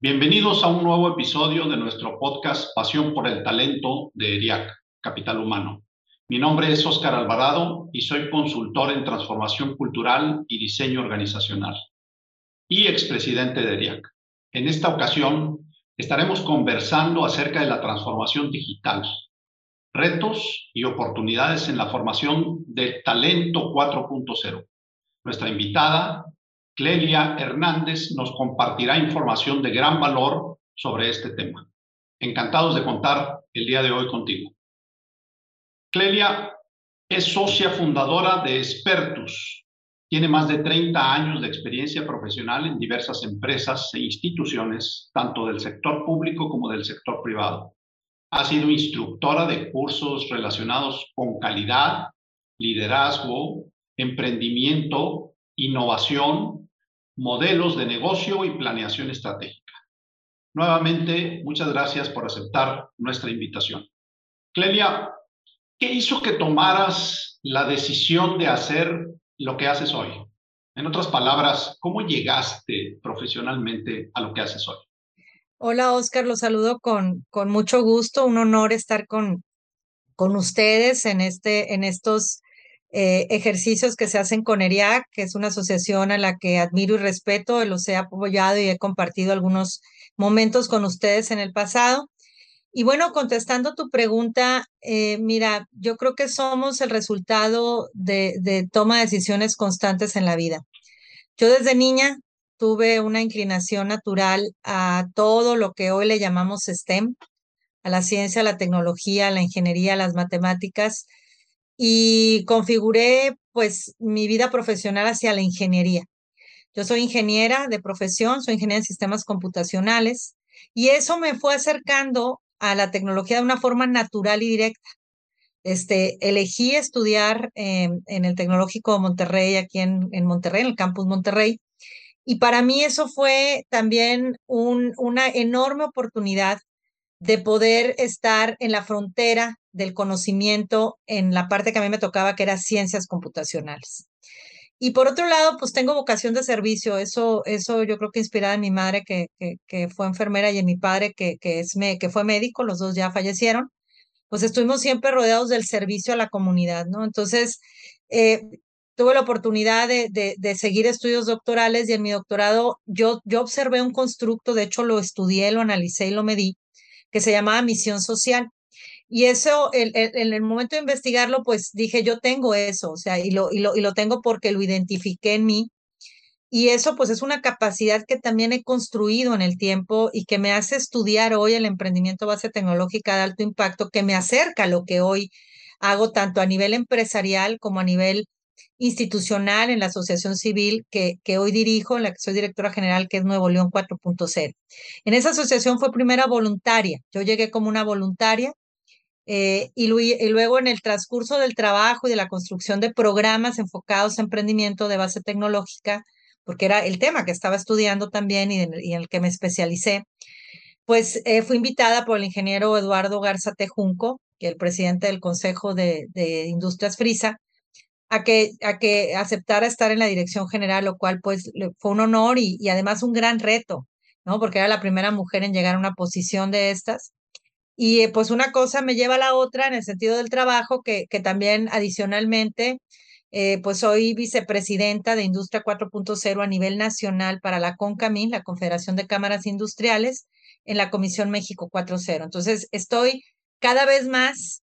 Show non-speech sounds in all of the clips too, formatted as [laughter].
Bienvenidos a un nuevo episodio de nuestro podcast Pasión por el Talento de ERIAC, Capital Humano. Mi nombre es Óscar Alvarado y soy consultor en transformación cultural y diseño organizacional y expresidente de ERIAC. En esta ocasión estaremos conversando acerca de la transformación digital, retos y oportunidades en la formación de Talento 4.0. Nuestra invitada, Clelia Hernández, nos compartirá información de gran valor sobre este tema. Encantados de contar el día de hoy contigo. Clelia es socia fundadora de Expertus. Tiene más de 30 años de experiencia profesional en diversas empresas e instituciones, tanto del sector público como del sector privado. Ha sido instructora de cursos relacionados con calidad, liderazgo, emprendimiento, innovación, modelos de negocio y planeación estratégica. Nuevamente, muchas gracias por aceptar nuestra invitación. Clelia, ¿qué hizo que tomaras la decisión de hacer lo que haces hoy? En otras palabras, ¿cómo llegaste profesionalmente a lo que haces hoy? Hola, Oscar, los saludo con, con mucho gusto. Un honor estar con, con ustedes en, este, en estos eh, ejercicios que se hacen con ERIAC, que es una asociación a la que admiro y respeto, los he apoyado y he compartido algunos momentos con ustedes en el pasado. Y bueno, contestando tu pregunta, eh, mira, yo creo que somos el resultado de, de toma de decisiones constantes en la vida. Yo desde niña tuve una inclinación natural a todo lo que hoy le llamamos STEM, a la ciencia, a la tecnología, a la ingeniería, a las matemáticas, y configuré pues mi vida profesional hacia la ingeniería. Yo soy ingeniera de profesión, soy ingeniera en sistemas computacionales, y eso me fue acercando a la tecnología de una forma natural y directa. Este, elegí estudiar en el Tecnológico de Monterrey, aquí en, en Monterrey, en el campus Monterrey, y para mí eso fue también un, una enorme oportunidad de poder estar en la frontera del conocimiento en la parte que a mí me tocaba, que era ciencias computacionales. Y por otro lado, pues tengo vocación de servicio. Eso, eso yo creo que inspirada en mi madre, que, que, fue enfermera, y en mi padre, que, que, es, que fue médico, los dos ya fallecieron, pues estuvimos siempre rodeados del servicio a la comunidad, ¿no? Entonces, eh, tuve la oportunidad de, de, seguir estudios doctorales y en mi doctorado yo, yo observé un constructo, de hecho lo estudié, lo analicé y lo medí, que se llamaba misión social. Y eso, en el, momento de investigarlo, pues dije, yo tengo eso, o sea, y lo, y, lo, y lo tengo porque lo identifiqué en mí. Y eso, pues, es una capacidad que también he construido en el tiempo y que me hace estudiar hoy el emprendimiento base tecnológica de alto impacto, que me acerca a lo que hoy hago tanto a nivel empresarial como a nivel institucional en la asociación civil que, que hoy dirijo, en la que soy directora general, que es Nuevo León 4.0. En esa asociación fue primera voluntaria. Yo llegué como una voluntaria eh, y, luego en el transcurso del trabajo y de la construcción de programas enfocados a emprendimiento de base tecnológica, porque era el tema que estaba estudiando también y en, el que me especialicé, pues eh, fui invitada por el ingeniero Eduardo Garza Tejunco, que es el presidente del Consejo de, de Industrias Frisa, a que, a que aceptara estar en la dirección general, lo cual pues fue un honor y, y, además un gran reto, ¿no? Porque era la primera mujer en llegar a una posición de estas. Y eh, pues una cosa me lleva a la otra en el sentido del trabajo, que, que también adicionalmente, eh, pues soy vicepresidenta de Industria 4.0 a nivel nacional para la CONCAMIN, la Confederación de Cámaras Industriales, en la Comisión México 4.0. Entonces estoy cada vez más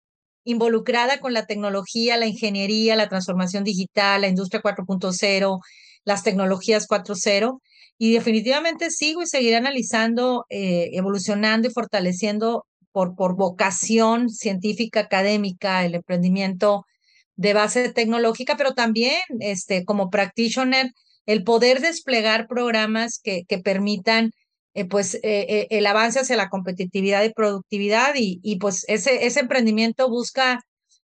involucrada con la tecnología, la ingeniería, la transformación digital, la industria 4.0, las tecnologías 4.0. Y definitivamente sigo y seguiré analizando, eh, evolucionando y fortaleciendo por, vocación científica, académica, el emprendimiento de base tecnológica, pero también este, como practitioner, el poder desplegar programas que, permitan eh, pues eh, el avance hacia la competitividad y productividad y, y pues ese, ese emprendimiento busca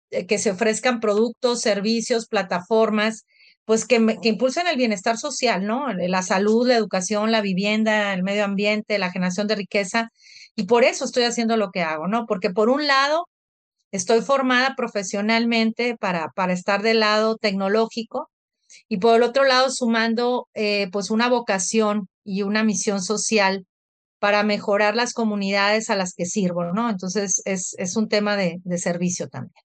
que se ofrezcan productos, servicios, plataformas, pues que, que, impulsen el bienestar social, ¿no? La salud, la educación, la vivienda, el medio ambiente, la generación de riqueza. Y por eso estoy haciendo lo que hago, ¿no? Porque por un lado, estoy formada profesionalmente para, para estar del lado tecnológico y por el otro lado sumando eh, pues una vocación y una misión social para mejorar las comunidades a las que sirvo, ¿no? Entonces es, es un tema de, de servicio también.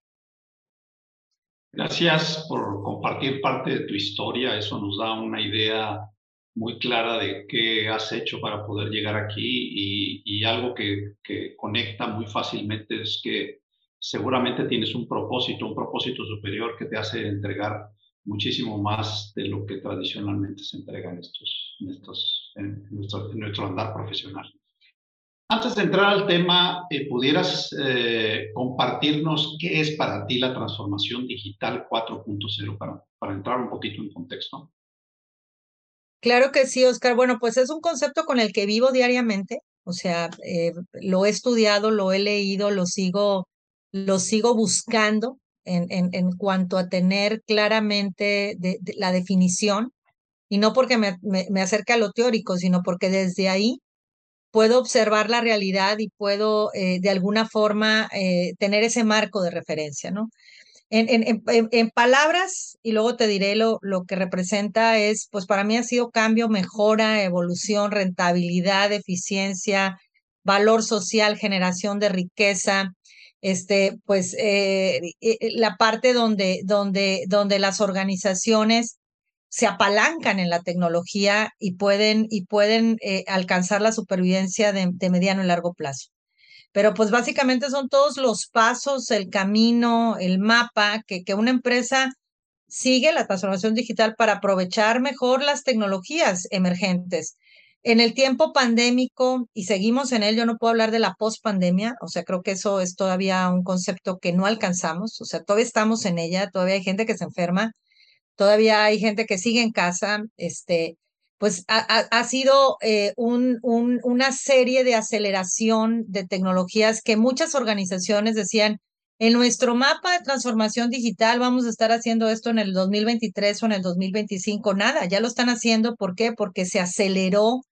Gracias por compartir parte de tu historia. Eso nos da una idea muy clara de qué has hecho para poder llegar aquí y, y algo que, que, conecta muy fácilmente es que seguramente tienes un propósito, un propósito superior que te hace entregar muchísimo más de lo que tradicionalmente se entrega en, estos, en, estos, en, nuestro, en nuestro, andar profesional. Antes de entrar al tema, eh, ¿pudieras eh, compartirnos qué es para ti la transformación digital 4.0 para, para entrar un poquito en contexto? Claro que sí, Oscar. Bueno, pues es un concepto con el que vivo diariamente. O sea, eh, lo he estudiado, lo he leído, lo sigo, lo sigo buscando en, cuanto a tener claramente la definición, y no porque me, me, me acerque a lo teórico, sino porque desde ahí puedo observar la realidad y puedo eh, de alguna forma eh, tener ese marco de referencia, ¿no? En, palabras, y luego te diré lo, lo que representa, es, pues para mí ha sido cambio, mejora, evolución, rentabilidad, eficiencia, valor social, generación de riqueza, este, pues eh, la parte donde, donde, donde las organizaciones se apalancan en la tecnología y pueden, y pueden eh, alcanzar la supervivencia de, de, mediano y largo plazo. Pero pues básicamente son todos los pasos, el camino, el mapa que, que una empresa sigue la transformación digital para aprovechar mejor las tecnologías emergentes. En el tiempo pandémico, y seguimos en él, yo no puedo hablar de la post-pandemia, o sea, creo que eso es todavía un concepto que no alcanzamos, o sea, todavía estamos en ella, todavía hay gente que se enferma, todavía hay gente que sigue en casa, este, pues ha, ha sido eh, un, un, una serie de aceleración de tecnologías que muchas organizaciones decían, en nuestro mapa de transformación digital vamos a estar haciendo esto en el 2023 o en el 2025. Nada, ya lo están haciendo. ¿Por qué? Porque se aceleró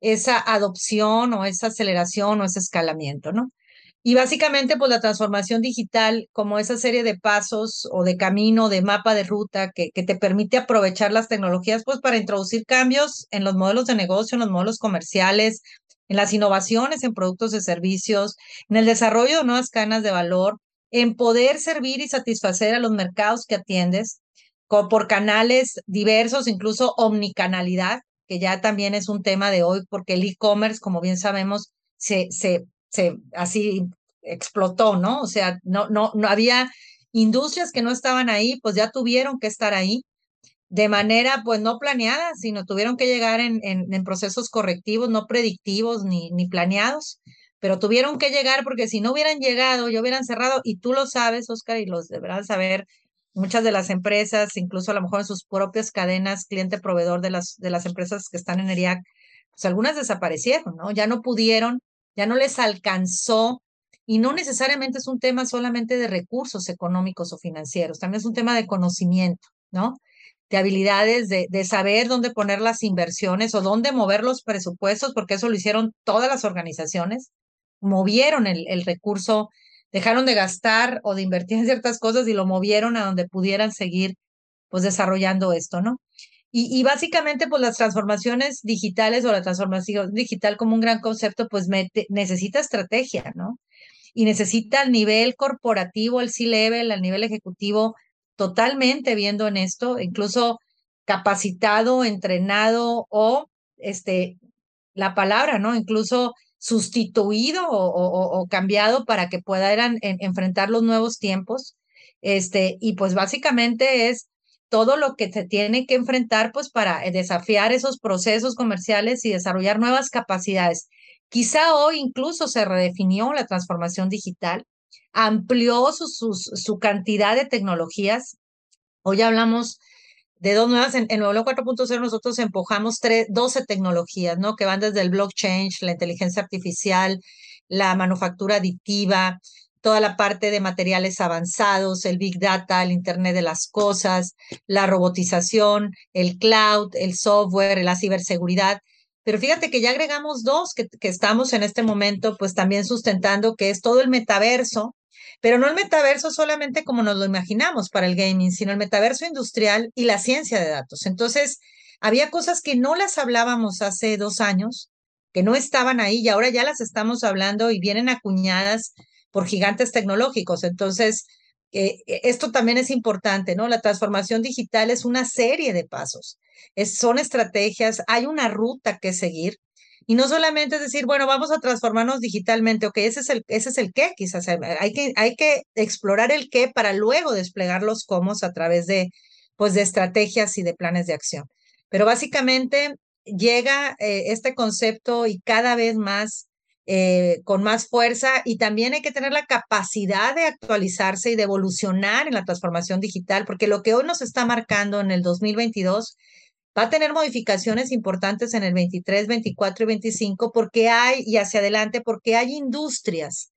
esa adopción o esa aceleración o ese escalamiento, ¿no? Y básicamente, pues la transformación digital, como esa serie de pasos o de camino, de mapa de ruta que, te permite aprovechar las tecnologías, pues para introducir cambios en los modelos de negocio, en los modelos comerciales, en las innovaciones en productos y servicios, en el desarrollo de nuevas cadenas de valor, en poder servir y satisfacer a los mercados que atiendes por canales diversos, incluso omnicanalidad, que ya también es un tema de hoy, porque el e-commerce, como bien sabemos, se, se así explotó, ¿no? O sea, no, no, no había industrias que no estaban ahí, pues ya tuvieron que estar ahí de manera, pues no planeada, sino tuvieron que llegar en, en, procesos correctivos, no predictivos ni, ni planeados, pero tuvieron que llegar porque si no hubieran llegado, ya hubieran cerrado, y tú lo sabes, Oscar, y los deberán saber muchas de las empresas, incluso a lo mejor en sus propias cadenas, cliente-proveedor de las, de las empresas que están en ERIAC, pues algunas desaparecieron, ¿no? Ya no pudieron, ya no les alcanzó, y no necesariamente es un tema solamente de recursos económicos o financieros, también es un tema de conocimiento, ¿no? De habilidades, de, de saber dónde poner las inversiones o dónde mover los presupuestos, porque eso lo hicieron todas las organizaciones, movieron el, el recurso dejaron de gastar o de invertir en ciertas cosas y lo movieron a donde pudieran seguir pues desarrollando esto, ¿no? Y, básicamente pues las transformaciones digitales o la transformación digital como un gran concepto pues necesita estrategia, ¿no? Y necesita al nivel corporativo, el C-level, al nivel ejecutivo, totalmente viendo en esto, incluso capacitado, entrenado o, este, la palabra, ¿no? Incluso sustituido o cambiado para que puedan en, enfrentar los nuevos tiempos. Este, y pues básicamente es todo lo que se tiene que enfrentar pues para desafiar esos procesos comerciales y desarrollar nuevas capacidades. Quizá hoy incluso se redefinió la transformación digital, amplió su, su, su cantidad de tecnologías. Hoy hablamos de dos nuevas. En, en Nuevo 4.0 nosotros empujamos tres, 12 tecnologías, ¿no? Que van desde el blockchain, la inteligencia artificial, la manufactura aditiva, toda la parte de materiales avanzados, el Big Data, el Internet de las Cosas, la robotización, el cloud, el software, la ciberseguridad. Pero fíjate que ya agregamos dos que, que estamos en este momento, pues también sustentando, que es todo el metaverso, pero no el metaverso solamente como nos lo imaginamos para el gaming, sino el metaverso industrial y la ciencia de datos. Entonces, había cosas que no las hablábamos hace dos años, que no estaban ahí y ahora ya las estamos hablando y vienen acuñadas por gigantes tecnológicos. Entonces, eh, esto también es importante, ¿no? La transformación digital es una serie de pasos, son estrategias, hay una ruta que seguir y no solamente es decir, bueno, vamos a transformarnos digitalmente, ok, ese es el, ese es el qué, quizás hay que, hay que explorar el qué para luego desplegar los cómo a través de, pues, de estrategias y de planes de acción. Pero básicamente llega eh, este concepto y cada vez más eh, con más fuerza y también hay que tener la capacidad de actualizarse y de evolucionar en la transformación digital, porque lo que hoy nos está marcando en el 2022 Va a tener modificaciones importantes en el 23, 24 y 25 porque hay, y hacia adelante, porque hay industrias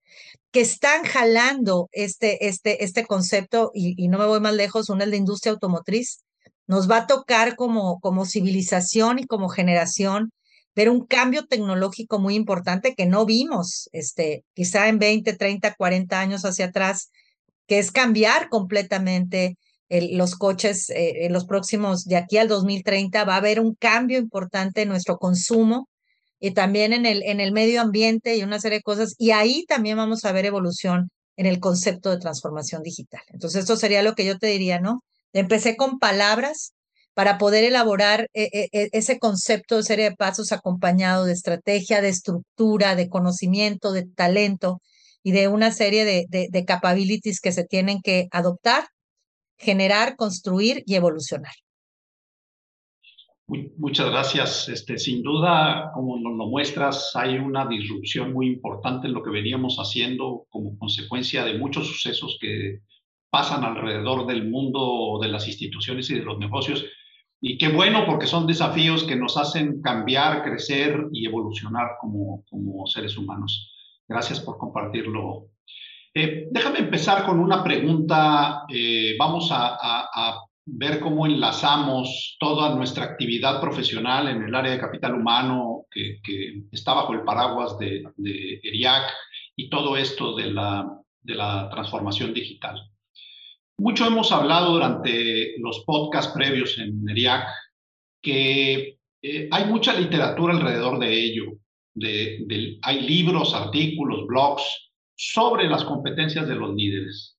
que están jalando este, este, este concepto, y, no me voy más lejos, una es la industria automotriz. Nos va a tocar como, como civilización y como generación ver un cambio tecnológico muy importante que no vimos, este, quizá en 20, 30, 40 años hacia atrás, que es cambiar completamente los coches eh, en los próximos, de aquí al 2030, va a haber un cambio importante en nuestro consumo y también en el, en el medio ambiente y una serie de cosas. Y ahí también vamos a ver evolución en el concepto de transformación digital. Entonces, esto sería lo que yo te diría, ¿no? Empecé con palabras para poder elaborar eh, eh, ese concepto de serie de pasos acompañado de estrategia, de estructura, de conocimiento, de talento y de una serie de, de, de capabilities que se tienen que adoptar generar, construir y evolucionar. Muchas gracias. Este, sin duda, como nos lo muestras, hay una disrupción muy importante en lo que veníamos haciendo como consecuencia de muchos sucesos que pasan alrededor del mundo de las instituciones y de los negocios. Y qué bueno, porque son desafíos que nos hacen cambiar, crecer y evolucionar como, como seres humanos. Gracias por compartirlo, eh, déjame empezar con una pregunta. Eh, vamos a, ver cómo enlazamos toda nuestra actividad profesional en el área de capital humano que, está bajo el paraguas de, ERIAC y todo esto de la, de la transformación digital. Mucho hemos hablado durante los podcasts previos en ERIAC que eh, hay mucha literatura alrededor de ello. hay libros, artículos, blogs sobre las competencias de los líderes.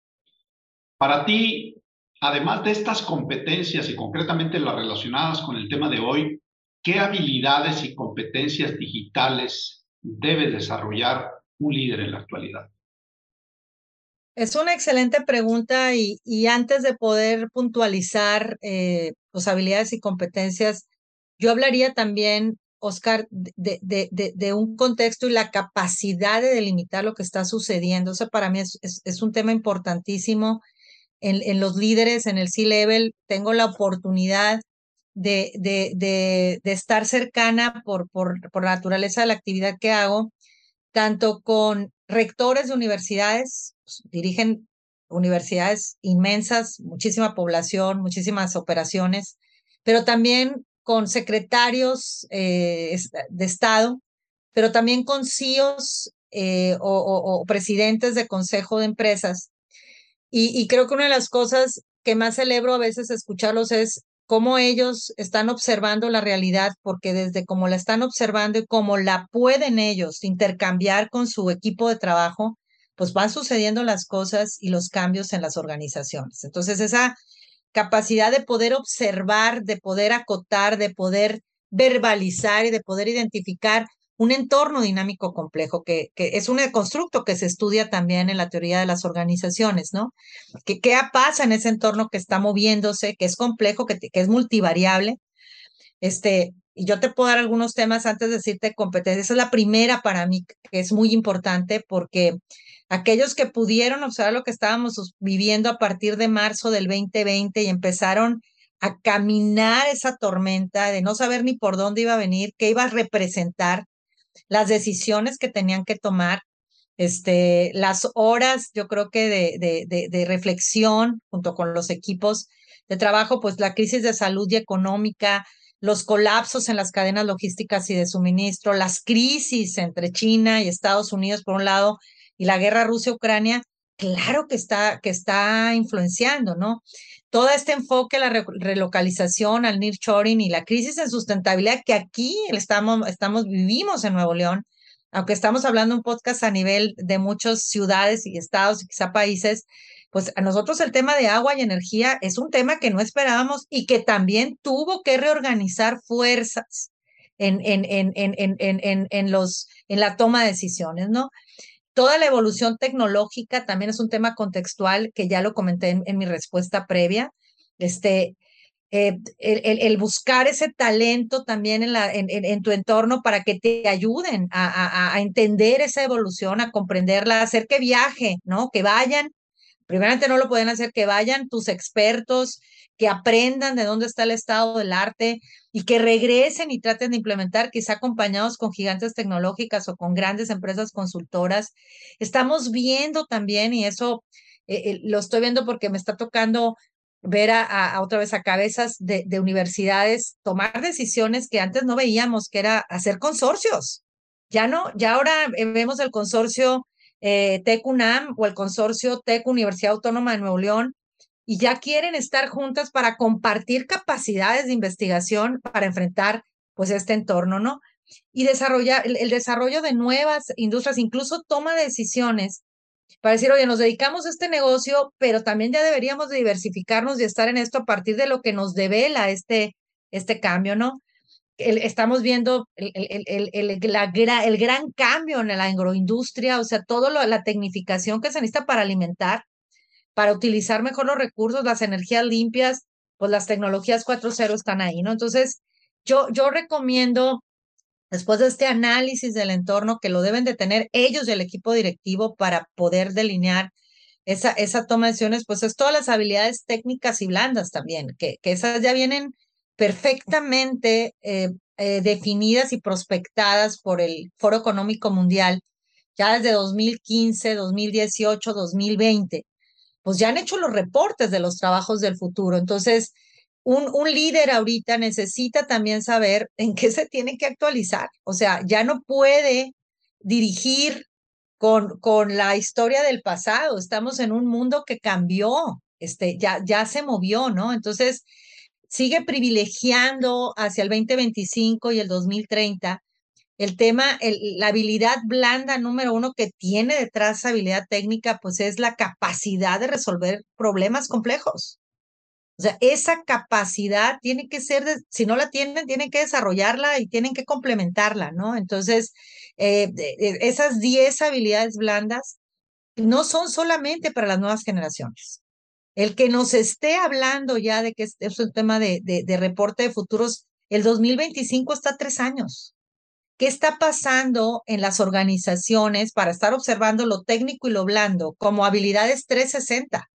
Para ti, además de estas competencias y concretamente las relacionadas con el tema de hoy, ¿qué habilidades y competencias digitales debe desarrollar un líder en la actualidad? Es una excelente pregunta y, antes de poder puntualizar eh, habilidades y competencias, yo hablaría también Oscar, de, de, de, un contexto y la capacidad de delimitar lo que está sucediendo. Eso para mí es, un tema importantísimo. En, en, los líderes, en el C-Level, tengo la oportunidad de, de, estar cercana por, por, por la naturaleza de la actividad que hago, tanto con rectores de universidades, pues, dirigen universidades inmensas, muchísima población, muchísimas operaciones, pero también con secretarios eh, de Estado, pero también con CEOs eh, o, presidentes de consejo de empresas. Y, creo que una de las cosas que más celebro a veces escucharlos es cómo ellos están observando la realidad, porque desde cómo la están observando y cómo la pueden ellos intercambiar con su equipo de trabajo, pues van sucediendo las cosas y los cambios en las organizaciones. Entonces, esa capacidad de poder observar, de poder acotar, de poder verbalizar y de poder identificar un entorno dinámico complejo, que, que, es un constructo que se estudia también en la teoría de las organizaciones, ¿no? ¿Qué, pasa en ese entorno que está moviéndose, que es complejo, que, que es multivariable? Este, y yo te puedo dar algunos temas antes de decirte competencia. Esa es la primera para mí, que es muy importante porque aquellos que pudieron observar lo que estábamos viviendo a partir de marzo del 2020 y empezaron a caminar esa tormenta, de no saber ni por dónde iba a venir, qué iba a representar, las decisiones que tenían que tomar, este, las horas, yo creo que de, de, de, reflexión junto con los equipos de trabajo, pues la crisis de salud y económica, los colapsos en las cadenas logísticas y de suministro, las crisis entre China y Estados Unidos por un lado y la guerra Rusia-Ucrania, claro que está, que está influenciando, ¿no? Todo este enfoque la relocalización, al nearshoring y la crisis en sustentabilidad que aquí estamos, estamos, vivimos en Nuevo León, aunque estamos hablando un podcast a nivel de muchas ciudades y estados y quizá países, pues a nosotros el tema de agua y energía es un tema que no esperábamos y que también tuvo que reorganizar fuerzas en, en, en, en, en, en, los, en la toma de decisiones, ¿no? Toda la evolución tecnológica también es un tema contextual que ya lo comenté en, mi respuesta previa. Este, eh, el, buscar ese talento también en, la, en, tu entorno para que te ayuden a, a, entender esa evolución, a comprenderla, hacer que viaje, ¿no? Que vayan. Primeramente no lo pueden hacer, que vayan tus expertos, que aprendan de dónde está el estado del arte y que regresen y traten de implementar, quizá acompañados con gigantes tecnológicas o con grandes empresas consultoras. Estamos viendo también, y eso eh, eh, lo estoy viendo porque me está tocando ver a, otra vez a cabezas de, universidades tomar decisiones que antes no veíamos, que era hacer consorcios. Ya no, ya ahora eh, vemos el consorcio eh, TEC-UNAM o el consorcio TEC Universidad Autónoma de Nuevo León y ya quieren estar juntas para compartir capacidades de investigación para enfrentar pues este entorno, ¿no? Y desarrollar el desarrollo de nuevas industrias, incluso toma de decisiones para decir, oye, nos dedicamos a este negocio, pero también ya deberíamos diversificarnos y estar en esto a partir de lo que nos devela este, este cambio, ¿no? Estamos viendo el, el, el, el, gran cambio en la agroindustria, o sea, toda la tecnificación que se necesita para alimentar, para utilizar mejor los recursos, las energías limpias, pues las tecnologías 4.0 están ahí, ¿no? Entonces, yo, yo recomiendo después de este análisis del entorno que lo deben de tener ellos y el equipo directivo para poder delinear esa, esa toma de decisiones, pues es todas las habilidades técnicas y blandas también, que, que esas ya vienen perfectamente eh, eh, definidas y prospectadas por el Foro Económico Mundial ya desde 2015, 2018, 2020, pues ya han hecho los reportes de los trabajos del futuro. Entonces, un, un, líder ahorita necesita también saber en qué se tiene que actualizar. O sea, ya no puede dirigir con, con la historia del pasado. Estamos en un mundo que cambió, este, ya, ya se movió, ¿no? Entonces, sigue privilegiando hacia el 2025 y el 2030 el tema, la habilidad blanda número uno que tiene detrás habilidad técnica, pues es la capacidad de resolver problemas complejos. O sea, esa capacidad tiene que ser, si no la tienen, tienen que desarrollarla y tienen que complementarla, ¿no? Entonces, eh, esas 10 habilidades blandas no son solamente para las nuevas generaciones. El que nos esté hablando ya de que es, un tema de, de, reporte de futuros, el 2025 está tres años. ¿Qué está pasando en las organizaciones para estar observando lo técnico y lo blando como habilidades 360?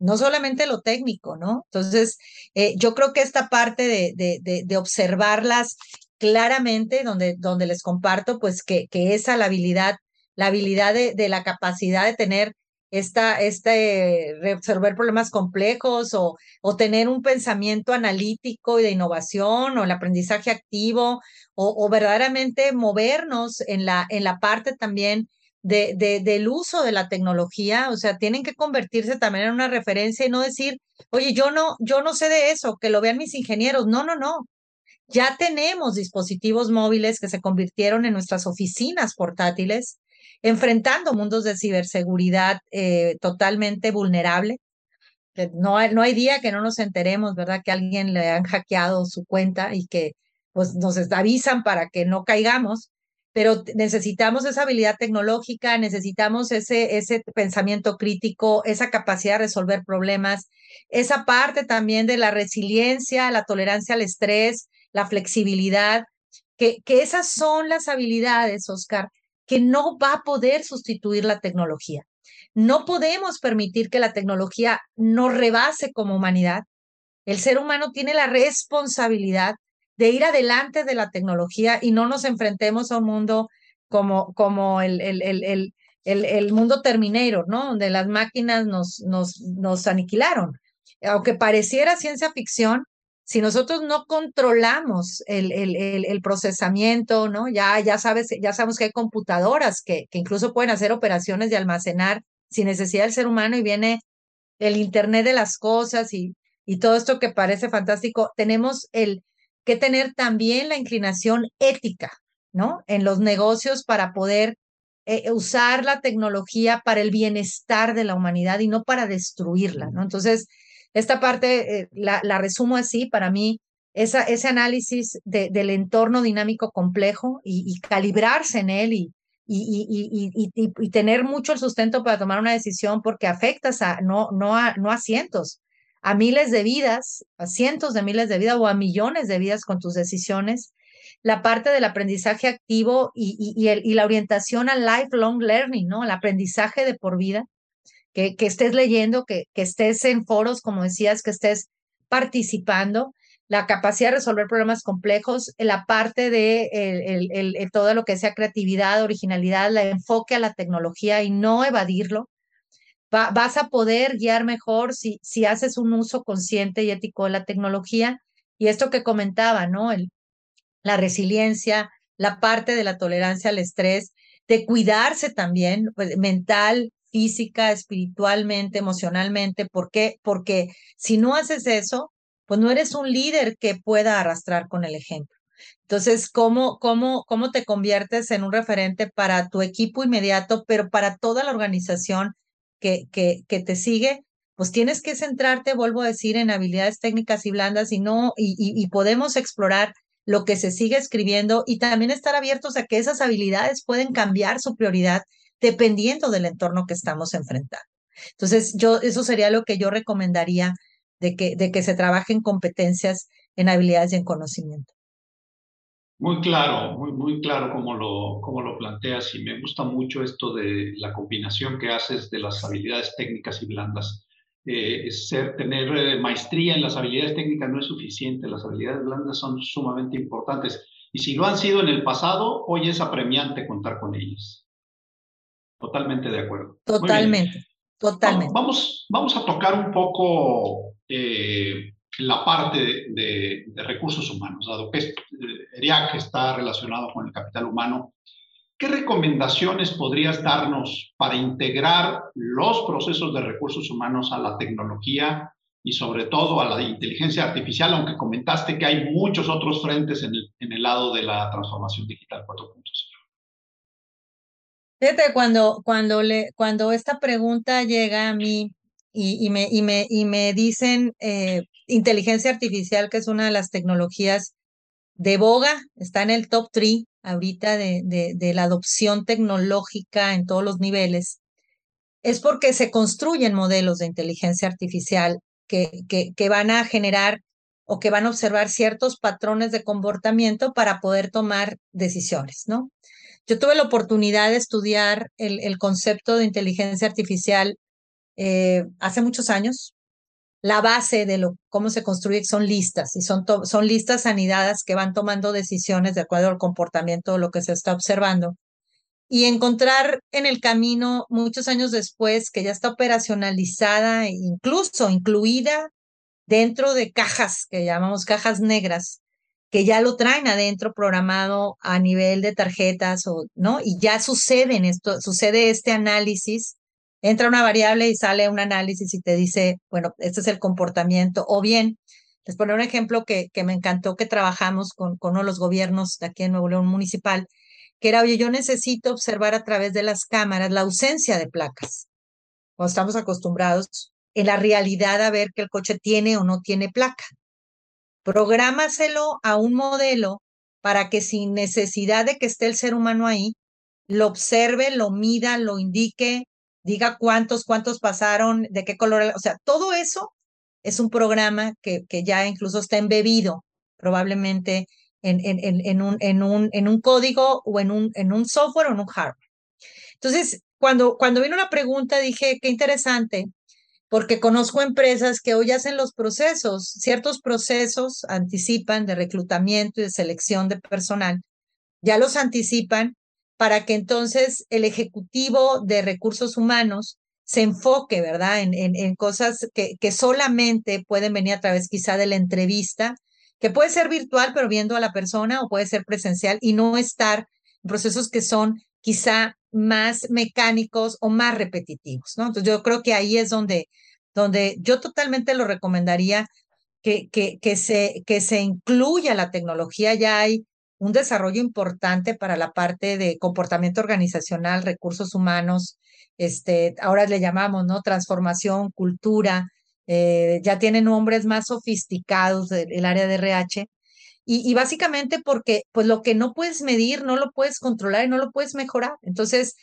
no solamente lo técnico, ¿no? Entonces, eh, yo creo que esta parte de, de, de, observarlas claramente, donde, donde les comparto, pues que, que esa la habilidad, la habilidad de la capacidad de tener esta, este, resolver problemas complejos o, o tener un pensamiento analítico y de innovación o el aprendizaje activo o, verdaderamente movernos en la, en la parte también de, del uso de la tecnología, o sea, tienen que convertirse también en una referencia y no decir, oye, yo no, yo no sé de eso, que lo vean mis ingenieros. No, no, no. Ya tenemos dispositivos móviles que se convirtieron en nuestras oficinas portátiles, enfrentando mundos de ciberseguridad eh, totalmente vulnerable. No hay, no hay día que no nos enteremos, ¿verdad? Que alguien le han hackeado su cuenta y que pues nos avisan para que no caigamos pero necesitamos esa habilidad tecnológica, necesitamos ese, ese pensamiento crítico, esa capacidad de resolver problemas, esa parte también de la resiliencia, la tolerancia al estrés, la flexibilidad, que, que esas son las habilidades, Oscar, que no va a poder sustituir la tecnología. No podemos permitir que la tecnología nos rebase como humanidad. El ser humano tiene la responsabilidad de ir adelante de la tecnología y no nos enfrentemos a un mundo como, como el, el, el, el, mundo Terminator, ¿no? Donde las máquinas nos, nos, nos aniquilaron. Aunque pareciera ciencia ficción, si nosotros no controlamos el, el, el, procesamiento, ¿no? Ya, ya sabes, ya sabemos que hay computadoras que, que incluso pueden hacer operaciones de almacenar sin necesidad del ser humano y viene el Internet de las cosas y, y todo esto que parece fantástico. Tenemos el que tener también la inclinación ética, ¿no? En los negocios para poder eh, usar la tecnología para el bienestar de la humanidad y no para destruirla, ¿no? Entonces, esta parte eh, la, la, resumo así, para mí, esa, ese análisis de, del entorno dinámico complejo y, y calibrarse en él y, y, y, tener mucho el sustento para tomar una decisión porque afectas a, no, no, a, no a cientos, a miles de vidas, a cientos de miles de vidas o a millones de vidas con tus decisiones. La parte del aprendizaje activo y, y, y la orientación al lifelong learning, ¿no? El aprendizaje de por vida que, estés leyendo, que, estés en foros, como decías, que estés participando, la capacidad de resolver problemas complejos, la parte de todo lo que sea creatividad, originalidad, el enfoque a la tecnología y no evadirlo. vas a poder guiar mejor si, si haces un uso consciente y ético de la tecnología. Y esto que comentaba, ¿no? El, la resiliencia, la parte de la tolerancia al estrés, de cuidarse también, pues, mental, física, espiritualmente, emocionalmente. ¿Por qué? Porque si no haces eso, pues no eres un líder que pueda arrastrar con el ejemplo. Entonces, ¿cómo, cómo, cómo te conviertes en un referente para tu equipo inmediato, pero para toda la organización que, que, que te sigue? Pues tienes que centrarte, vuelvo a decir, en habilidades técnicas y blandas y no, y, y, y podemos explorar lo que se sigue escribiendo y también estar abiertos a que esas habilidades pueden cambiar su prioridad dependiendo del entorno que estamos enfrentando. Entonces, yo, eso sería lo que yo recomendaría de que, de que se trabaje en competencias, en habilidades y en conocimiento. Muy claro, muy, muy claro como lo, como lo planteas y me gusta mucho esto de la combinación que haces de las habilidades técnicas y blandas. Eh, ser, tener eh, maestría en las habilidades técnicas no es suficiente, las habilidades blandas son sumamente importantes y si lo han sido en el pasado, hoy es apremiante contar con ellas. Totalmente de acuerdo. Totalmente, totalmente. Vamos, vamos a tocar un poco eh, la parte de, recursos humanos, dado que ERIAC está relacionado con el capital humano. ¿Qué recomendaciones podrías darnos para integrar los procesos de recursos humanos a la tecnología y sobre todo a la inteligencia artificial, aunque comentaste que hay muchos otros frentes en el, en el lado de la transformación digital 4.0? Fíjate, cuando, cuando, le, cuando esta pregunta llega a mí y, me, y, me, y me dicen eh, inteligencia artificial, que es una de las tecnologías de boga, está en el top 3 ahorita de, de, de la adopción tecnológica en todos los niveles, es porque se construyen modelos de inteligencia artificial que, que van a generar o que van a observar ciertos patrones de comportamiento para poder tomar decisiones, ¿no? Yo tuve la oportunidad de estudiar el, concepto de inteligencia artificial eh, hace muchos años. La base de lo, cómo se construye son listas y son, listas anidadas que van tomando decisiones de acuerdo al comportamiento de lo que se está observando. Y encontrar en el camino, muchos años después, que ya está operacionalizada, incluso incluida dentro de cajas que llamamos cajas negras, que ya lo traen adentro programado a nivel de tarjetas o no y ya sucede en esto sucede este análisis entra una variable y sale un análisis y te dice bueno este es el comportamiento o bien les pongo un ejemplo que, que me encantó que trabajamos con, con uno de los gobiernos de aquí en Nuevo León municipal que era oye yo necesito observar a través de las cámaras la ausencia de placas cuando estamos acostumbrados en la realidad a ver que el coche tiene o no tiene placa Prográmaselo a un modelo para que sin necesidad de que esté el ser humano ahí, lo observe, lo mida, lo indique, diga cuántos, cuántos pasaron, de qué color, o sea, todo eso es un programa que, que ya incluso está embebido probablemente en, en, en, un, en, un, en un código o en un, en un software o en un hardware. Entonces, cuando, cuando vino una pregunta, dije, qué interesante, porque conozco empresas que hoy hacen los procesos, ciertos procesos anticipan de reclutamiento y de selección de personal, ya los anticipan para que entonces el ejecutivo de recursos humanos se enfoque, ¿verdad? En, en, cosas que, que solamente pueden venir a través quizá de la entrevista, que puede ser virtual, pero viendo a la persona, o puede ser presencial y no estar en procesos que son quizá más mecánicos o más repetitivos, ¿no? Entonces yo creo que ahí es donde, donde yo totalmente lo recomendaría que, que, que, se, que se incluya la tecnología. Ya hay un desarrollo importante para la parte de comportamiento organizacional, recursos humanos, este, ahora le llamamos, ¿no? Transformación, cultura, eh, ya tienen nombres más sofisticados del área de RH. Y, básicamente porque pues lo que no puedes medir, no lo puedes controlar y no lo puedes mejorar. Entonces,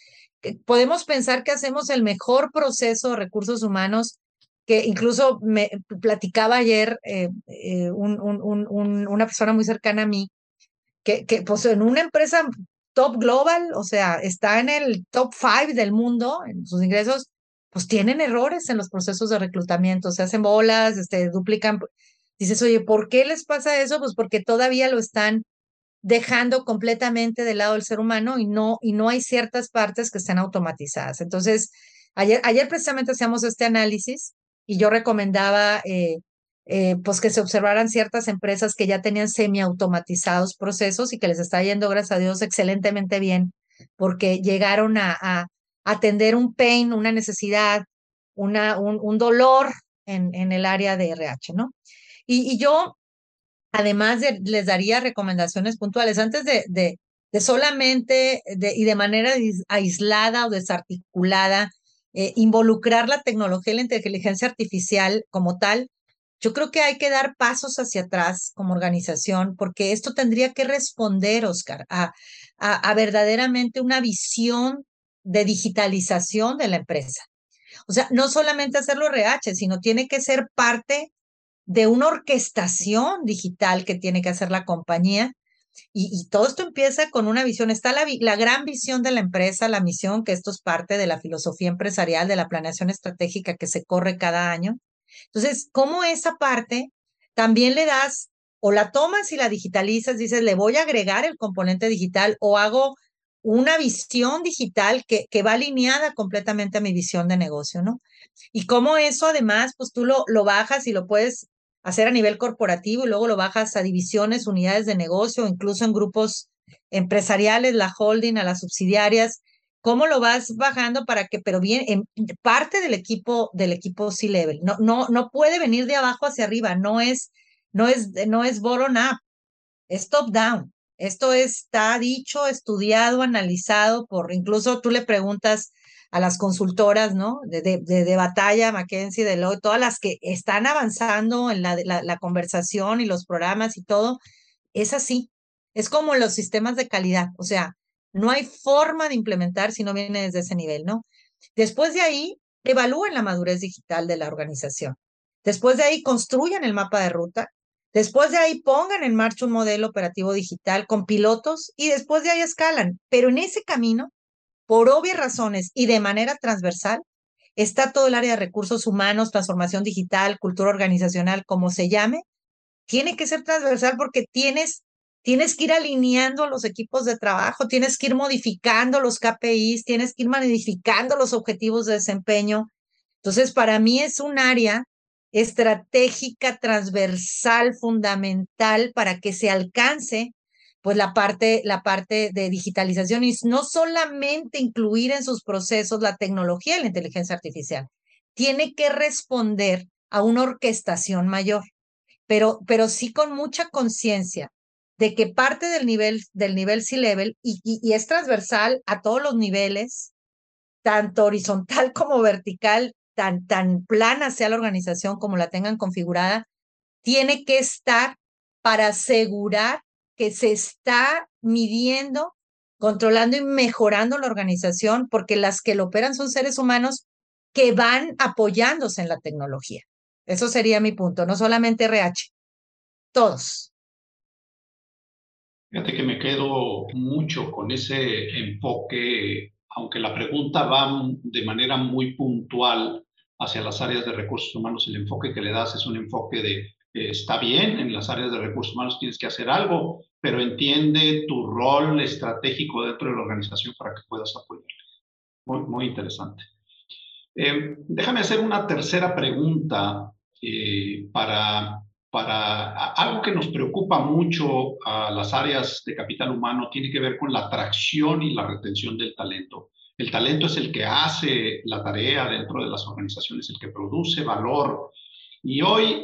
podemos pensar que hacemos el mejor proceso de recursos humanos que incluso me platicaba ayer eh, eh, un, una persona muy cercana a mí, que, que pues en una empresa top global, o sea, está en el top five del mundo en sus ingresos, pues tienen errores en los procesos de reclutamiento, se hacen bolas, este, duplican. Dices, oye, ¿por qué les pasa eso? Pues porque todavía lo están dejando completamente de lado el ser humano y no, y no hay ciertas partes que estén automatizadas. Entonces, ayer, ayer precisamente hacíamos este análisis y yo recomendaba eh, eh, pues que se observaran ciertas empresas que ya tenían semiautomatizados procesos y que les está yendo, gracias a Dios, excelentemente bien, porque llegaron a, a atender un pain, una necesidad, una, un, un dolor en, en, el área de RH, ¿no? Y, yo, además, de, les daría recomendaciones puntuales antes de, de, de solamente y de manera aislada o desarticulada eh, involucrar la tecnología y la inteligencia artificial como tal, yo creo que hay que dar pasos hacia atrás como organización, porque esto tendría que responder, Oscar, a, a, a verdaderamente una visión de digitalización de la empresa. O sea, no solamente hacerlo RH, sino tiene que ser parte de una orquestación digital que tiene que hacer la compañía y, todo esto empieza con una visión. Está la, la, gran visión de la empresa, la misión, que esto es parte de la filosofía empresarial, de la planeación estratégica que se corre cada año. Entonces, ¿cómo esa parte también le das o la tomas y la digitalizas? Dices, le voy a agregar el componente digital o hago una visión digital que, que va alineada completamente a mi visión de negocio, ¿no? Y cómo eso además, pues tú lo, lo bajas y lo puedes hacer a nivel corporativo y luego lo bajas a divisiones, unidades de negocio, incluso en grupos empresariales, la holding, a las subsidiarias. ¿Cómo lo vas bajando para que, pero bien, en parte del equipo, del equipo C-level? No, no, no puede venir de abajo hacia arriba, no es, no es, no es bottom up, es top down. Esto está dicho, estudiado, analizado por, incluso tú le preguntas a las consultoras, ¿no? De, de, de, batalla, McKenzie, Deloitte, todas las que están avanzando en la, la, la, conversación y los programas y todo, es así. Es como los sistemas de calidad, o sea, no hay forma de implementar si no viene desde ese nivel, ¿no? Después de ahí, evalúen la madurez digital de la organización. Después de ahí, construyan el mapa de ruta. Después de ahí, pongan en marcha un modelo operativo digital con pilotos y después de ahí escalan. Pero en ese camino, por obvias razones y de manera transversal, está todo el área de recursos humanos, transformación digital, cultura organizacional, como se llame, tiene que ser transversal porque tienes, tienes que ir alineando los equipos de trabajo, tienes que ir modificando los KPIs, tienes que ir modificando los objetivos de desempeño. Entonces, para mí es un área estratégica, transversal, fundamental para que se alcance pues la parte, la parte de digitalización y no solamente incluir en sus procesos la tecnología y la inteligencia artificial, tiene que responder a una orquestación mayor, pero, pero sí con mucha conciencia de que parte del nivel, del nivel C-level y, y, y es transversal a todos los niveles, tanto horizontal [laughs] como vertical, tan, tan plana sea la organización como la tengan configurada, tiene que estar para asegurar que se está midiendo, controlando y mejorando la organización, porque las que lo operan son seres humanos que van apoyándose en la tecnología. Eso sería mi punto, no solamente RH, todos. Fíjate que me quedo mucho con ese enfoque, aunque la pregunta va de manera muy puntual hacia las áreas de recursos humanos, el enfoque que le das es un enfoque de eh, está bien, en las áreas de recursos humanos tienes que hacer algo, pero entiende tu rol estratégico dentro de la organización para que puedas apoyar. Muy, muy interesante. Eh, déjame hacer una tercera pregunta eh, para, para algo que nos preocupa mucho a las áreas de capital humano, tiene que ver con la atracción y la retención del talento. El talento es el que hace la tarea dentro de las organizaciones, el que produce valor. Y hoy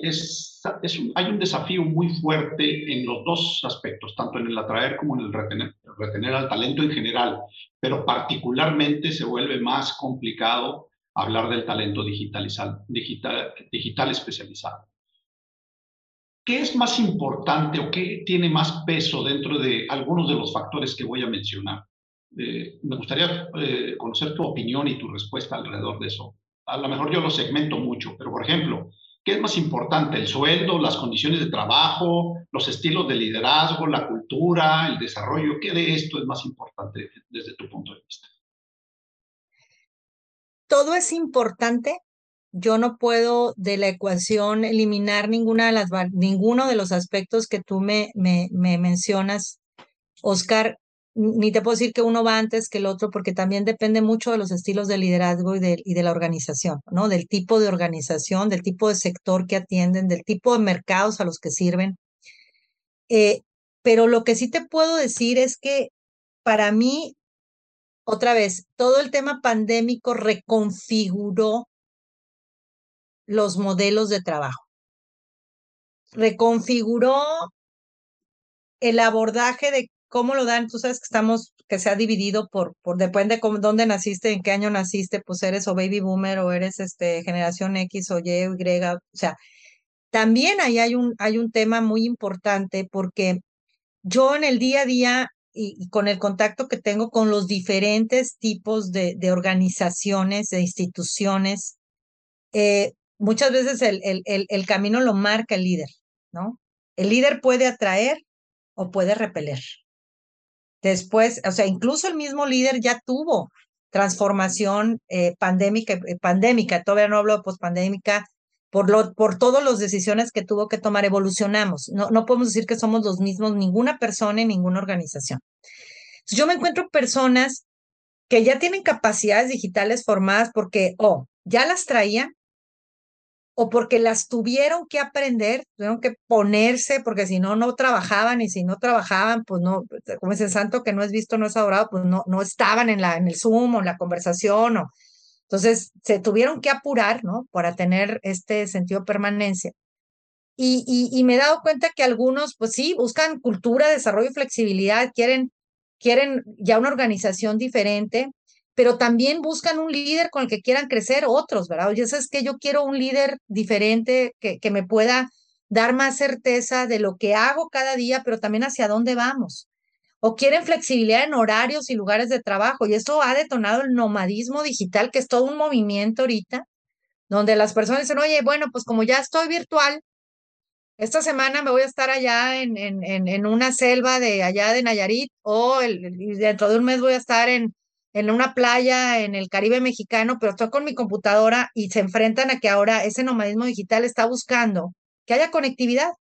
hay un desafío muy fuerte en los dos aspectos, tanto en el atraer como en el retener, al talento en general, pero particularmente se vuelve más complicado hablar del talento digital, digital especializado. ¿Qué es más importante o qué tiene más peso dentro de algunos de los factores que voy a mencionar? Eh, me gustaría eh, conocer tu opinión y tu respuesta alrededor de eso. A lo mejor yo lo segmento mucho, pero por ejemplo, ¿qué es más importante? ¿El sueldo, las condiciones de trabajo, los estilos de liderazgo, la cultura, el desarrollo? ¿Qué de esto es más importante desde tu punto de vista? Todo es importante. Yo no puedo de la ecuación eliminar ninguna de las, ninguno de los aspectos que tú me, me, me mencionas, Oscar ni te puedo decir que uno va antes que el otro, porque también depende mucho de los estilos de liderazgo y de, y de la organización, ¿no? Del tipo de organización, del tipo de sector que atienden, del tipo de mercados a los que sirven. Eh, pero lo que sí te puedo decir es que para mí, otra vez, todo el tema pandémico reconfiguró los modelos de trabajo. Reconfiguró el abordaje de ¿Cómo lo dan? Tú sabes que estamos, que se ha dividido por, por depende de dónde naciste, en qué año naciste, pues eres o baby boomer o eres este, generación X o Y o Y. O sea, también ahí hay un, hay un tema muy importante porque yo en el día a día y, con el contacto que tengo con los diferentes tipos de, de organizaciones, de instituciones, eh, muchas veces el, el, el, el camino lo marca el líder, ¿no? El líder puede atraer o puede repeler. Después, o sea, incluso el mismo líder ya tuvo transformación eh, pandémica, eh, pandémica, todavía no hablo de pospandémica, por, por todas las decisiones que tuvo que tomar, evolucionamos. No, no podemos decir que somos los mismos, ninguna persona y ninguna organización. yo me encuentro personas que ya tienen capacidades digitales formadas porque, o oh, ya las traían, o porque las tuvieron que aprender, tuvieron que ponerse, porque si no, no trabajaban y si no trabajaban, pues no, como es el santo que no es visto, no es adorado, pues no, no estaban en, la, en el Zoom o en la conversación. O, entonces, se tuvieron que apurar, ¿no? Para tener este sentido de permanencia. Y, y, y me he dado cuenta que algunos, pues sí, buscan cultura, desarrollo y flexibilidad, quieren, quieren ya una organización diferente, pero también buscan un líder con el que quieran crecer otros, ¿verdad? Oye, es que yo quiero un líder diferente que, que me pueda dar más certeza de lo que hago cada día, pero también hacia dónde vamos. O quieren flexibilidad en horarios y lugares de trabajo. Y eso ha detonado el nomadismo digital, que es todo un movimiento ahorita, donde las personas dicen, oye, bueno, pues como ya estoy virtual, esta semana me voy a estar allá en, en, en, una selva de allá de Nayarit, o dentro de un mes voy a estar en, en una playa en el Caribe mexicano, pero estoy con mi computadora y se enfrentan a que ahora ese nomadismo digital está buscando que haya conectividad,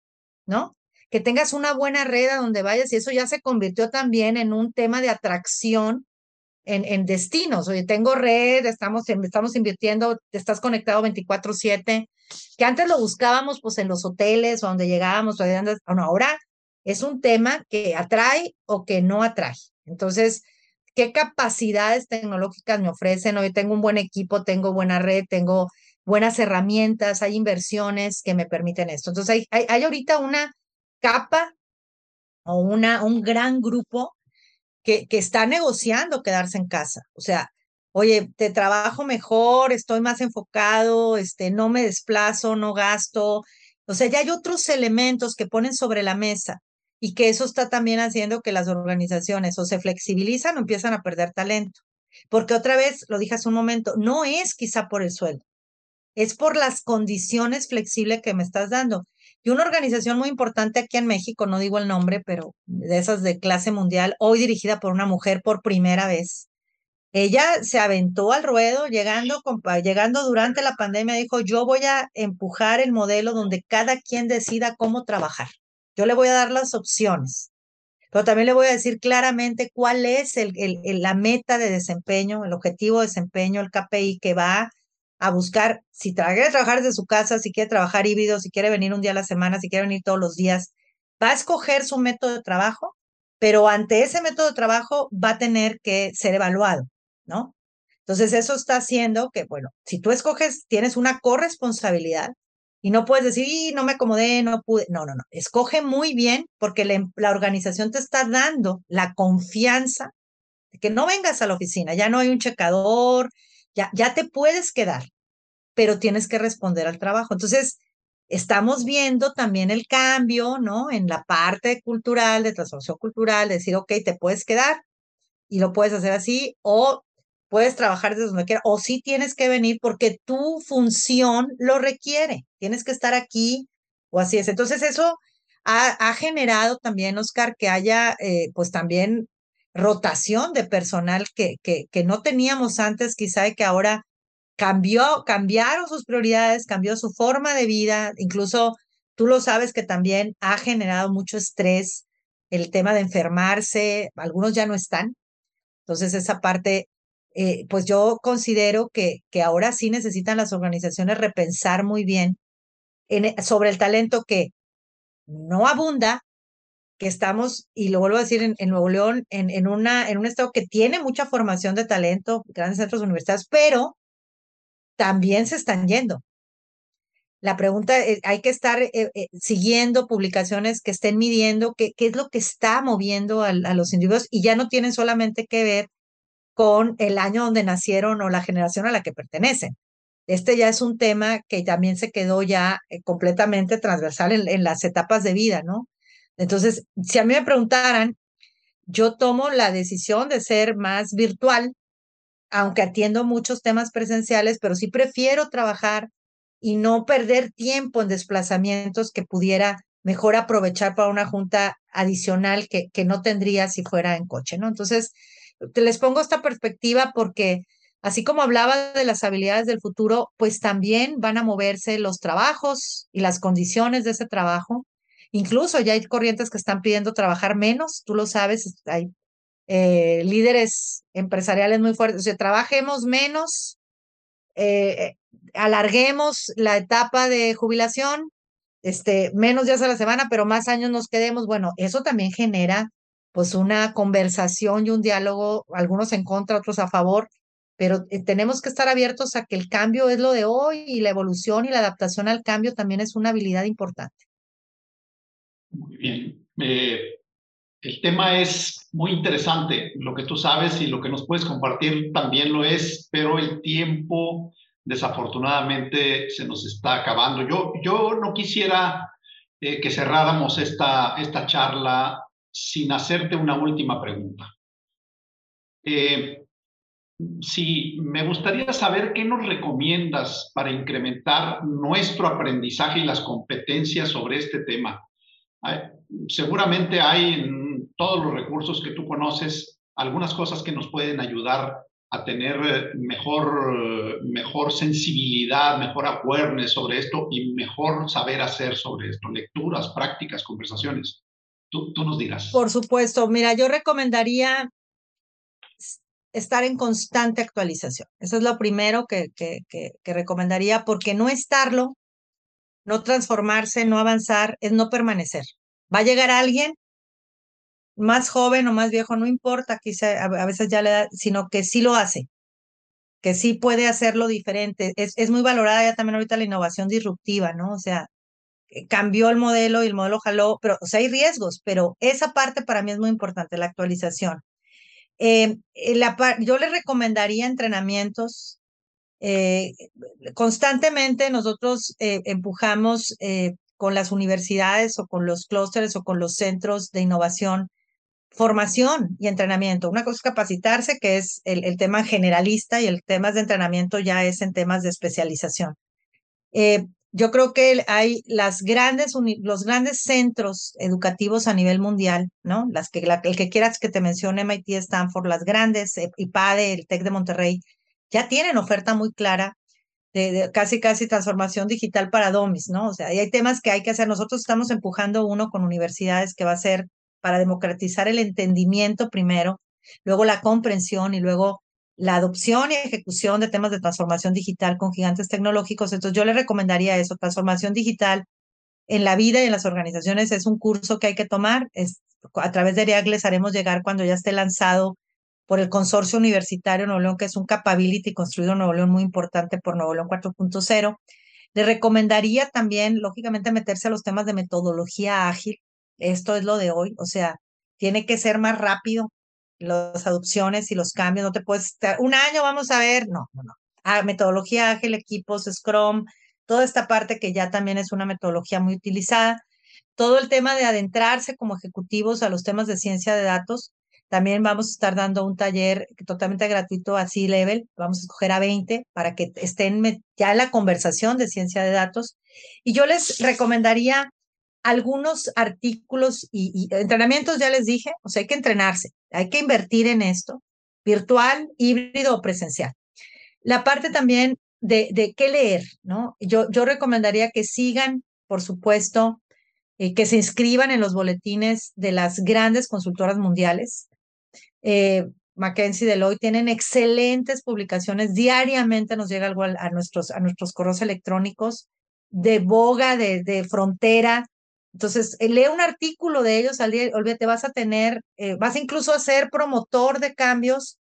¿no? Que tengas una buena red a donde vayas y eso ya se convirtió también en un tema de atracción en, en destinos. Oye, tengo red, estamos, estamos invirtiendo, estás conectado 24/7, que antes lo buscábamos pues en los hoteles o donde llegábamos, bueno, ahora es un tema que atrae o que no atrae. Entonces, qué capacidades tecnológicas me ofrecen. Hoy tengo un buen equipo, tengo buena red, tengo buenas herramientas, hay inversiones que me permiten esto. Entonces, hay, hay, ahorita una capa o una, un gran grupo que, que está negociando quedarse en casa. O sea, oye, te trabajo mejor, estoy más enfocado, este, no me desplazo, no gasto. O sea, ya hay otros elementos que ponen sobre la mesa y que eso está también haciendo que las organizaciones o se flexibilizan o empiezan a perder talento. Porque otra vez, lo dije hace un momento, no es quizá por el sueldo, es por las condiciones flexibles que me estás dando. Y una organización muy importante aquí en México, no digo el nombre, pero de esas de clase mundial, hoy dirigida por una mujer por primera vez, ella se aventó al ruedo llegando, llegando durante la pandemia, dijo, yo voy a empujar el modelo donde cada quien decida cómo trabajar. Yo le voy a dar las opciones, pero también le voy a decir claramente cuál es la meta de desempeño, el objetivo de desempeño, el KPI que va a buscar, si quiere trabajar desde su casa, si quiere trabajar híbrido, si quiere venir un día a la semana, si quiere venir todos los días, va a escoger su método de trabajo, pero ante ese método de trabajo va a tener que ser evaluado, ¿no? Entonces eso está haciendo que, bueno, si tú escoges, tienes una corresponsabilidad y no puedes decir, no me acomodé, no pude. No, no, no. Escoge muy bien porque la, la organización te está dando la confianza de que no vengas a la oficina, ya no hay un checador, ya, ya te puedes quedar, pero tienes que responder al trabajo. Entonces, estamos viendo también el cambio, ¿no? En la parte cultural, de transformación cultural, de decir, ok, te puedes quedar y lo puedes hacer así, o puedes trabajar desde donde quieras, o sí tienes que venir porque tu función lo requiere, tienes que estar aquí, o así es. Entonces, eso ha, generado también, Oscar, que haya, eh, pues también rotación de personal que, que, que no teníamos antes, quizá, que ahora cambió, cambiaron sus prioridades, cambió su forma de vida, incluso tú lo sabes que también ha generado mucho estrés el tema de enfermarse, algunos ya no están. Entonces esa parte, eh, pues yo considero que, que ahora sí necesitan las organizaciones repensar muy bien en, sobre el talento que no abunda, que estamos, y lo vuelvo a decir, en, Nuevo León, en, en, una, en un estado que tiene mucha formación de talento, grandes centros universitarios, pero también se están yendo. La pregunta es, hay que estar eh, eh, siguiendo publicaciones que estén midiendo qué, qué es lo que está moviendo a, los individuos y ya no tienen solamente que ver con el año donde nacieron o la generación a la que pertenecen. Este ya es un tema que también se quedó ya eh, completamente transversal en, las etapas de vida, ¿no? Entonces, si a mí me preguntaran, yo tomo la decisión de ser más virtual aunque atiendo muchos temas presenciales, pero sí prefiero trabajar y no perder tiempo en desplazamientos que pudiera mejor aprovechar para una junta adicional que, que no tendría si fuera en coche, ¿no? Entonces, te les pongo esta perspectiva porque así como hablaba de las habilidades del futuro, pues también van a moverse los trabajos y las condiciones de ese trabajo. Incluso ya hay corrientes que están pidiendo trabajar menos, tú lo sabes, hay eh, líderes empresariales muy fuertes. Trabajemos menos, eh, alarguemos la etapa de jubilación, este, menos días a la semana, pero más años nos quedemos. Bueno, eso también genera pues una conversación y un diálogo, algunos en contra, otros a favor, pero eh, tenemos que estar abiertos a que el cambio es lo de hoy y la evolución y la adaptación al cambio también es una habilidad importante. Muy bien. El tema es muy interesante, lo que tú sabes y lo que nos puedes compartir también lo es, pero el tiempo desafortunadamente se nos está acabando. Yo, yo no quisiera eh, que cerráramos esta, esta charla sin hacerte una última pregunta. Eh, sí, me gustaría saber qué nos recomiendas para incrementar nuestro aprendizaje y las competencias sobre este tema. Seguramente hay todos los recursos que tú conoces, algunas cosas que nos pueden ayudar a tener eh, mejor, mejor sensibilidad, mejor awareness sobre esto y mejor saber hacer sobre esto, lecturas, prácticas, conversaciones. Tú, nos dirás. Por supuesto, mira, yo recomendaría estar en constante actualización. Eso es lo primero que, que, que, que recomendaría, porque no estarlo, no transformarse, no avanzar, es no permanecer. Va a llegar alguien más joven o más viejo, no importa, quizá a veces ya le da, sino que sí lo hace, que sí puede hacerlo diferente. Es, es muy valorada ya también ahorita la innovación disruptiva, ¿no? O sea, cambió el modelo y el modelo jaló, pero, o sea, hay riesgos, pero esa parte para mí es muy importante, la actualización. Eh, la, yo le recomendaría entrenamientos. Eh, constantemente nosotros empujamos con las universidades o con los clústeres o con los centros de innovación formación y entrenamiento. Una cosa es capacitarse, que es el, tema generalista, y el tema de entrenamiento ya es en temas de especialización. Eh, yo creo que hay las grandes, los grandes centros educativos a nivel mundial, ¿no? Las que, el que quieras que te mencione, MIT, Stanford, las grandes, eh, IPADE, el TEC de Monterrey, ya tienen oferta muy clara de, casi, casi transformación digital para DOMIS, ¿no? O sea, hay temas que hay que hacer. Nosotros estamos empujando uno con universidades que va a ser para democratizar el entendimiento primero, luego la comprensión y luego la adopción y ejecución de temas de transformación digital con gigantes tecnológicos. Entonces yo le recomendaría eso, transformación digital en la vida y en las organizaciones es un curso que hay que tomar. A través de ERIAC les haremos llegar cuando ya esté lanzado por el Consorcio Universitario Nuevo León, que es un capability construido en Nuevo León muy importante por Nuevo León 4.0. Le recomendaría también, lógicamente, meterse a los temas de metodología ágil. Esto es lo de hoy, o sea, tiene que ser más rápido, las adopciones y los cambios, no te puedes estar, un año vamos a ver, no, no, no. Ah, metodología ágil, equipos, Scrum, toda esta parte que ya también es una metodología muy utilizada. Todo el tema de adentrarse como ejecutivos a los temas de ciencia de datos. También vamos a estar dando un taller totalmente gratuito a C-Level. Vamos a escoger a 20 para que estén ya en la conversación de ciencia de datos. Y yo les recomendaría algunos artículos y, entrenamientos, ya les dije, o sea, hay que entrenarse, hay que invertir en esto, virtual, híbrido o presencial. La parte también de, de qué leer, ¿no? Yo, yo recomendaría que sigan, por supuesto, eh, que se inscriban en los boletines de las grandes consultoras mundiales. Eh, McKinsey Deloitte tienen excelentes publicaciones, diariamente nos llega algo a, nuestros, a nuestros correos electrónicos de boga, de, de frontera, entonces, eh, lee un artículo de ellos al día, olvídate, vas a tener, eh, vas incluso a ser promotor de cambios,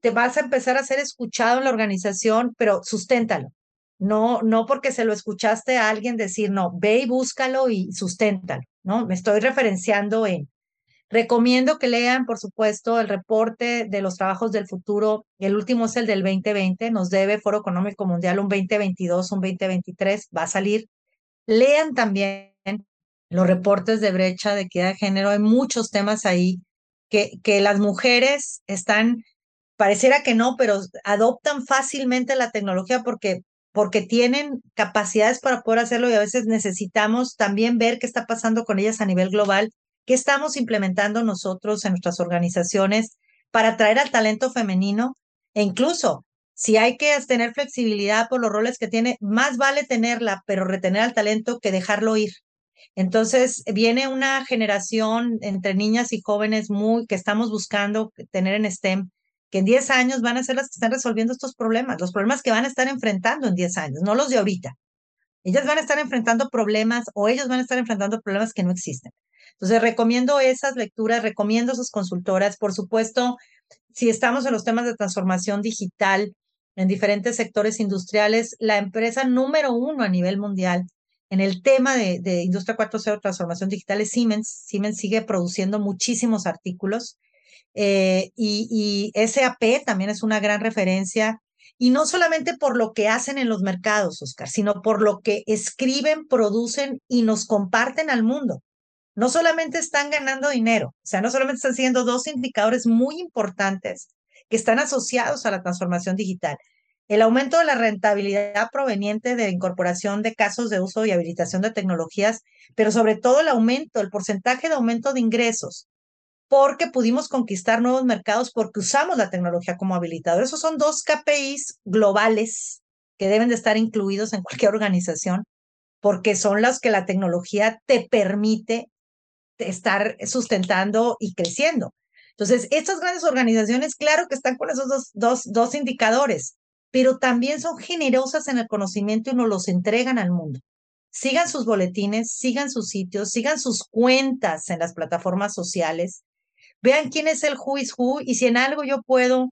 te vas a empezar a ser escuchado en la organización, pero susténtalo. No, no porque se lo escuchaste a alguien decir, no, ve y búscalo y susténtalo, ¿no? Me estoy referenciando en. Recomiendo que lean, por supuesto, el reporte de los trabajos del futuro. El último es el del 2020. Nos debe Foro Económico Mundial un 2022, un 2023. Va a salir. Lean también los reportes de brecha de equidad de género, hay muchos temas ahí que, que las mujeres están, pareciera que no, pero adoptan fácilmente la tecnología porque, porque tienen capacidades para poder hacerlo y a veces necesitamos también ver qué está pasando con ellas a nivel global, qué estamos implementando nosotros en nuestras organizaciones para atraer al talento femenino e incluso si hay que tener flexibilidad por los roles que tiene, más vale tenerla, pero retener al talento que dejarlo ir. Entonces, viene una generación entre niñas y jóvenes muy que estamos buscando tener en STEM, que en 10 años van a ser las que están resolviendo estos problemas, los problemas que van a estar enfrentando en 10 años, no los de ahorita. Ellas van a estar enfrentando problemas o ellos van a estar enfrentando problemas que no existen. Entonces, recomiendo esas lecturas, recomiendo sus consultoras. Por supuesto, si estamos en los temas de transformación digital en diferentes sectores industriales, la empresa número uno a nivel mundial en el tema de, Industria 4.0, transformación digital, es Siemens. Siemens sigue produciendo muchísimos artículos eh, y, SAP también es una gran referencia. Y no solamente por lo que hacen en los mercados, Oscar, sino por lo que escriben, producen y nos comparten al mundo. No solamente están ganando dinero, o sea, no solamente están siguiendo dos indicadores muy importantes que están asociados a la transformación digital el aumento de la rentabilidad proveniente de incorporación de casos de uso y habilitación de tecnologías, pero sobre todo el aumento, el porcentaje de aumento de ingresos, porque pudimos conquistar nuevos mercados porque usamos la tecnología como habilitador. Esos son dos KPIs globales que deben de estar incluidos en cualquier organización, porque son los que la tecnología te permite estar sustentando y creciendo. Entonces, estas grandes organizaciones, claro que están con esos dos, dos, dos indicadores, pero también son generosas en el conocimiento y nos los entregan al mundo. Sigan sus boletines, sigan sus sitios, sigan sus cuentas en las plataformas sociales, vean quién es el who is who y si en algo yo puedo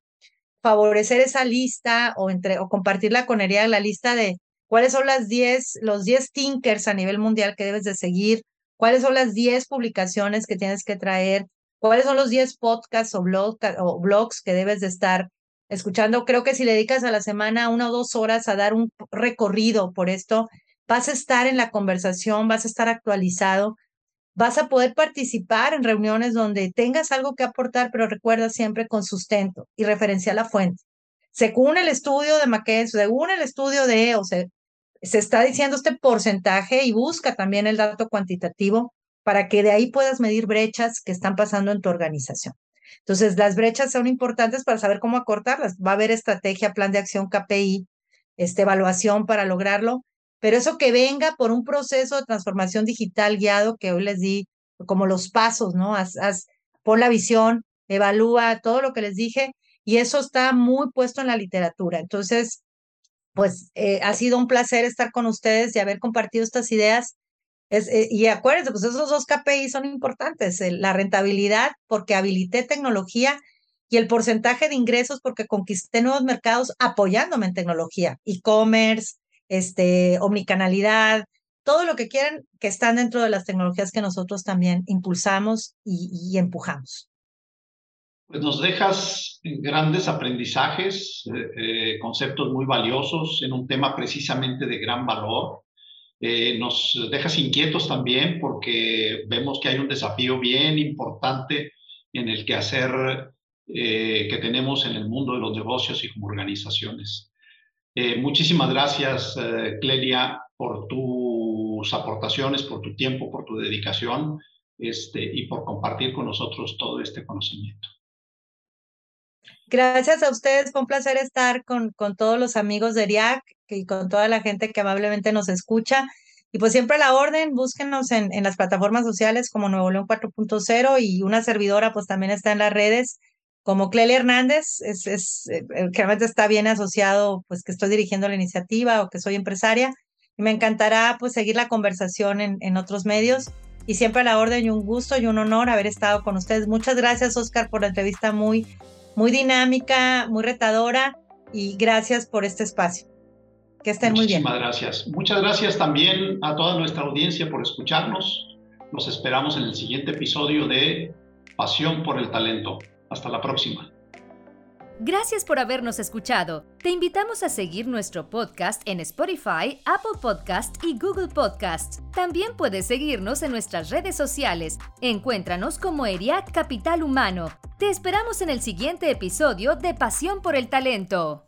favorecer esa lista o, entre, o compartirla con Eria, la lista de cuáles son las 10, los 10 thinkers a nivel mundial que debes de seguir, cuáles son las 10 publicaciones que tienes que traer, cuáles son los 10 podcasts o, o blogs que debes de estar escuchando. Creo que si le dedicas a la semana una o dos horas a dar un recorrido por esto, vas a estar en la conversación, vas a estar actualizado, vas a poder participar en reuniones donde tengas algo que aportar, pero recuerda siempre con sustento y referencia a la fuente. Según el estudio de McKenzie, según el estudio de EOS, se está diciendo este porcentaje y busca también el dato cuantitativo para que de ahí puedas medir brechas que están pasando en tu organización. Entonces, las brechas son importantes para saber cómo acortarlas. Va a haber estrategia, plan de acción, KPI, este, evaluación para lograrlo, pero eso que venga por un proceso de transformación digital guiado que hoy les di como los pasos, ¿no? Haz, pon la visión, evalúa todo lo que les dije y eso está muy puesto en la literatura. Entonces, pues eh, ha sido un placer estar con ustedes y haber compartido estas ideas. Es, eh, y acuérdense, pues esos dos KPI son importantes, la rentabilidad porque habilité tecnología y el porcentaje de ingresos porque conquisté nuevos mercados apoyándome en tecnología, e-commerce, este, omnicanalidad, todo lo que quieran que están dentro de las tecnologías que nosotros también impulsamos y, empujamos. Pues nos dejas grandes aprendizajes, eh, eh, conceptos muy valiosos en un tema precisamente de gran valor. Eh, nos dejas inquietos también porque vemos que hay un desafío bien importante en el que hacer eh, que tenemos en el mundo de los negocios y como organizaciones. Eh, muchísimas gracias, eh, Clelia, por tus aportaciones, por tu tiempo, por tu dedicación este, y por compartir con nosotros todo este conocimiento. Gracias a ustedes, fue un placer estar con, con todos los amigos de ERIAC y con toda la gente que amablemente nos escucha. Y pues siempre a la orden, búsquenos en, en las plataformas sociales como Nuevo León 4.0 y una servidora pues también está en las redes como Clelia Hernández, es, es, eh, realmente está bien asociado, pues que estoy dirigiendo la iniciativa o que soy empresaria. Y me encantará pues seguir la conversación en, en otros medios. Y siempre a la orden y un gusto y un honor haber estado con ustedes. Muchas gracias, Oscar, por la entrevista muy, muy dinámica, muy retadora. Y gracias por este espacio. Que estén muy bien. Muchísimas gracias. Muchas gracias también a toda nuestra audiencia por escucharnos. Nos esperamos en el siguiente episodio de Pasión por el Talento. Hasta la próxima. Gracias por habernos escuchado. Te invitamos a seguir nuestro podcast en Spotify, Apple Podcast y Google Podcast. También puedes seguirnos en nuestras redes sociales. Encuéntranos como ERIAC Capital Humano. Te esperamos en el siguiente episodio de Pasión por el Talento.